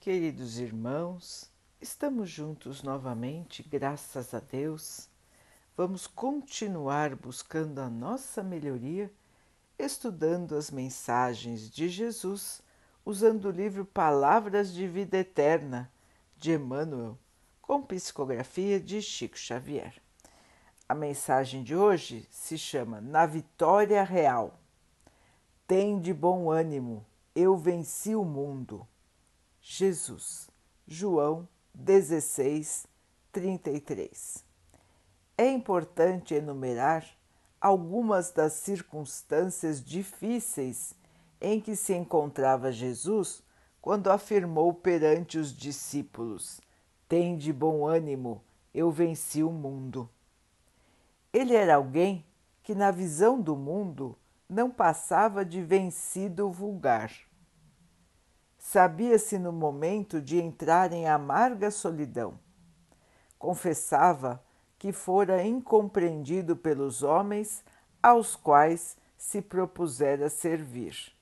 Queridos irmãos, estamos juntos novamente, graças a Deus. Vamos continuar buscando a nossa melhoria, estudando as mensagens de Jesus, usando o livro Palavras de Vida Eterna de Emmanuel, com psicografia de Chico Xavier. A mensagem de hoje se chama Na Vitória Real. Tem de bom ânimo, eu venci o mundo. Jesus, João 16, 33. É importante enumerar algumas das circunstâncias difíceis em que se encontrava Jesus quando afirmou perante os discípulos: Tem de bom ânimo, eu venci o mundo. Ele era alguém que, na visão do mundo, não passava de vencido vulgar Sabia-se no momento de entrar em amarga solidão. Confessava que fora incompreendido pelos homens aos quais se propusera servir.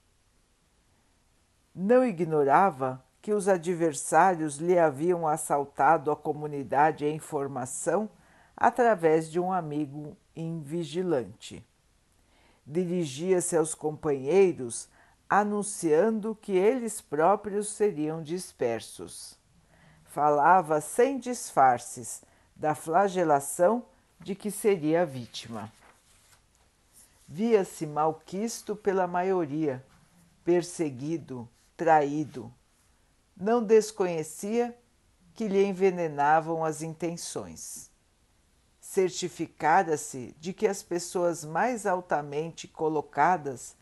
Não ignorava que os adversários lhe haviam assaltado a comunidade em formação através de um amigo invigilante. Dirigia-se aos companheiros anunciando que eles próprios seriam dispersos. Falava sem disfarces da flagelação de que seria vítima. Via-se malquisto pela maioria, perseguido, traído. Não desconhecia que lhe envenenavam as intenções. Certificara-se de que as pessoas mais altamente colocadas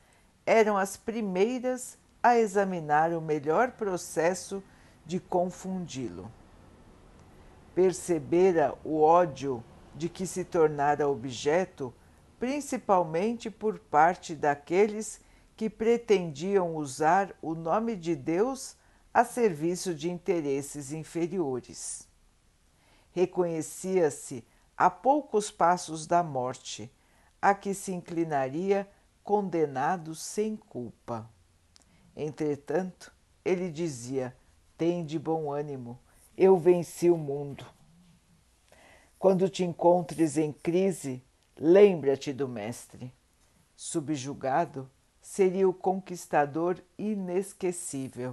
eram as primeiras a examinar o melhor processo de confundi-lo. Percebera o ódio de que se tornara objeto, principalmente por parte daqueles que pretendiam usar o nome de Deus a serviço de interesses inferiores. Reconhecia-se a poucos passos da morte, a que se inclinaria condenado sem culpa. Entretanto, ele dizia: Tem de bom ânimo, eu venci o mundo. Quando te encontres em crise, lembra-te do Mestre. Subjugado, seria o conquistador inesquecível.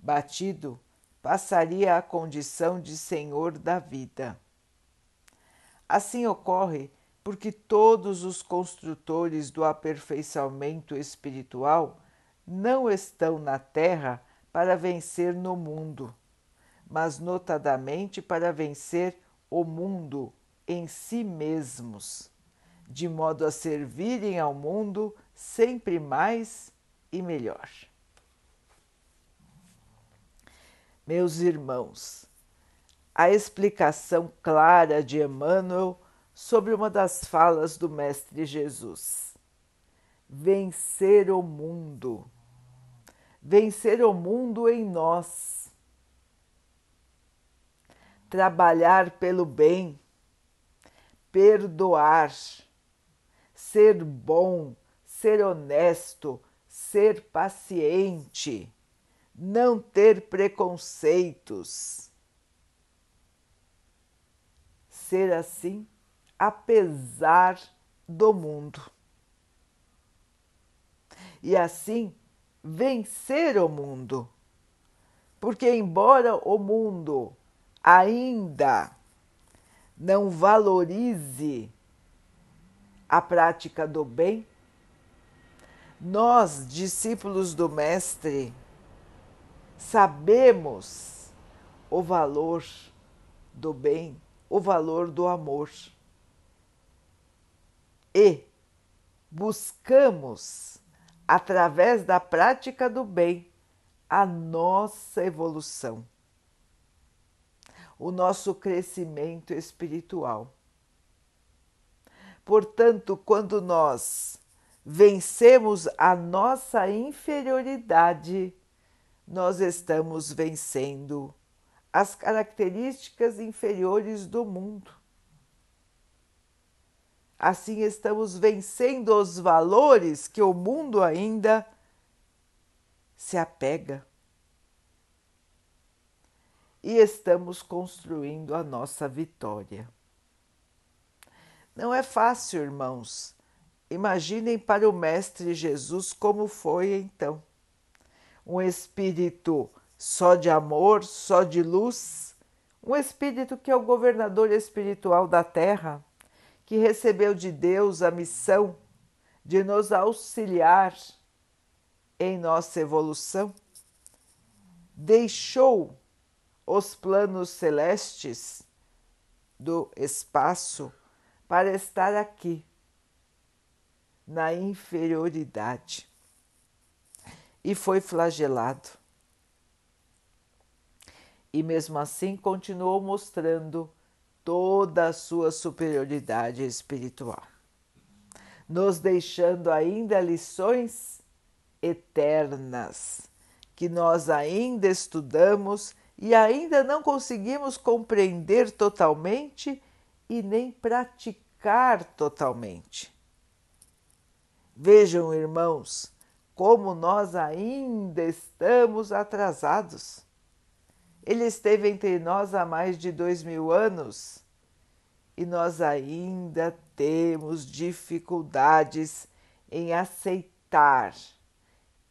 Batido, passaria à condição de senhor da vida. Assim ocorre porque todos os construtores do aperfeiçoamento espiritual não estão na Terra para vencer no mundo, mas notadamente para vencer o mundo em si mesmos, de modo a servirem ao mundo sempre mais e melhor. Meus irmãos, a explicação clara de Emmanuel sobre uma das falas do Mestre Jesus. Vencer o mundo. Vencer o mundo em nós. Trabalhar pelo bem. Perdoar. Ser bom. Ser honesto. Ser paciente. Não ter preconceitos. Ser assim apesar do mundo. E assim vencer o mundo. Porque, embora o mundo ainda não valorize a prática do bem, nós, discípulos do Mestre, sabemos o valor do bem, o valor do amor e buscamos, através da prática do bem, a nossa evolução, o nosso crescimento espiritual. Portanto, quando nós vencemos a nossa inferioridade, nós estamos vencendo as características inferiores do mundo. Assim estamos vencendo os valores que o mundo ainda se apega. e estamos construindo a nossa vitória. Não é fácil, irmãos. Imaginem para o Mestre Jesus como foi então. Um espírito só de amor, só de luz, um espírito que é o governador espiritual da terra, que recebeu de Deus a missão de nos auxiliar em nossa evolução, deixou os planos celestes do espaço para estar aqui, na inferioridade, e foi flagelado. E mesmo assim continuou mostrando toda a sua superioridade espiritual, nos deixando ainda lições eternas que nós ainda estudamos e ainda não conseguimos compreender totalmente e nem praticar totalmente. Vejam, irmãos, como nós ainda estamos atrasados. Ele esteve entre nós há mais de dois mil anos e nós ainda temos dificuldades em aceitar,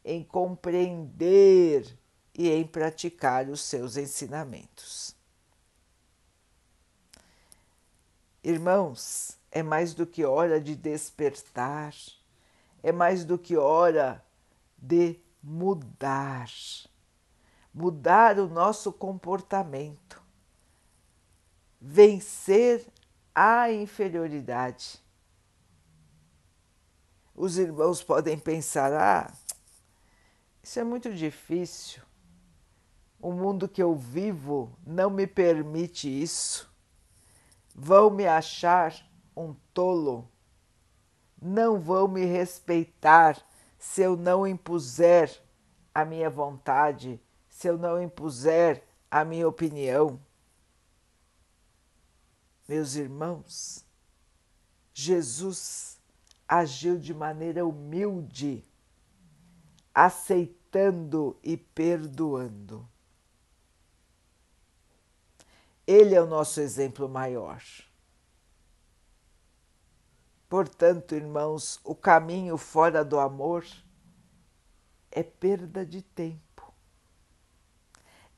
em compreender e em praticar os seus ensinamentos. Irmãos, é mais do que hora de despertar, é mais do que hora de mudar, mudar o nosso comportamento, vencer a inferioridade. Os irmãos podem pensar: ah, isso é muito difícil, o mundo que eu vivo não me permite isso. Vão me achar um tolo. Não vão me respeitar se eu não impuser a minha vontade, se eu não impuser a minha opinião. Meus irmãos, Jesus agiu de maneira humilde, aceitando e perdoando. Ele é o nosso exemplo maior. Portanto, irmãos, o caminho fora do amor é perda de tempo.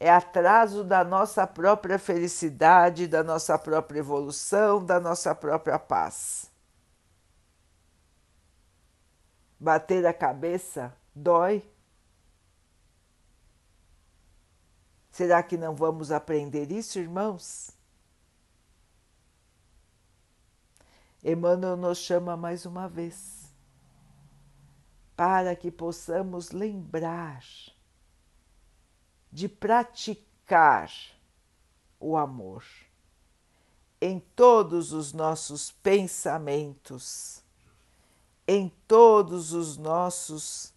É atraso da nossa própria felicidade, da nossa própria evolução, da nossa própria paz. Bater a cabeça dói, Será que não vamos aprender isso, irmãos? Emmanuel nos chama mais uma vez para que possamos lembrar de praticar o amor em todos os nossos pensamentos, em todos os nossos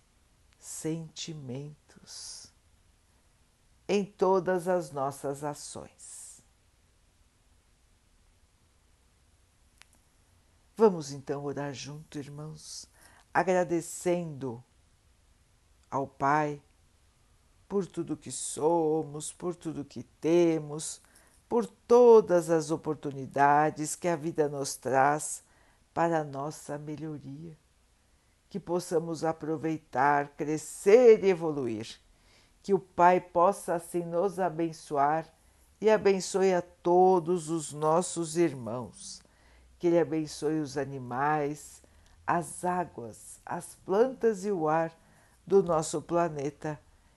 sentimentos em todas as nossas ações. Vamos então orar junto, irmãos, agradecendo ao Pai por tudo que somos, por tudo que temos, por todas as oportunidades que a vida nos traz para a nossa melhoria. Que possamos aproveitar, crescer e evoluir que o Pai possa assim nos abençoar e abençoe a todos os nossos irmãos. Que Ele abençoe os animais, as águas, as plantas e o ar do nosso planeta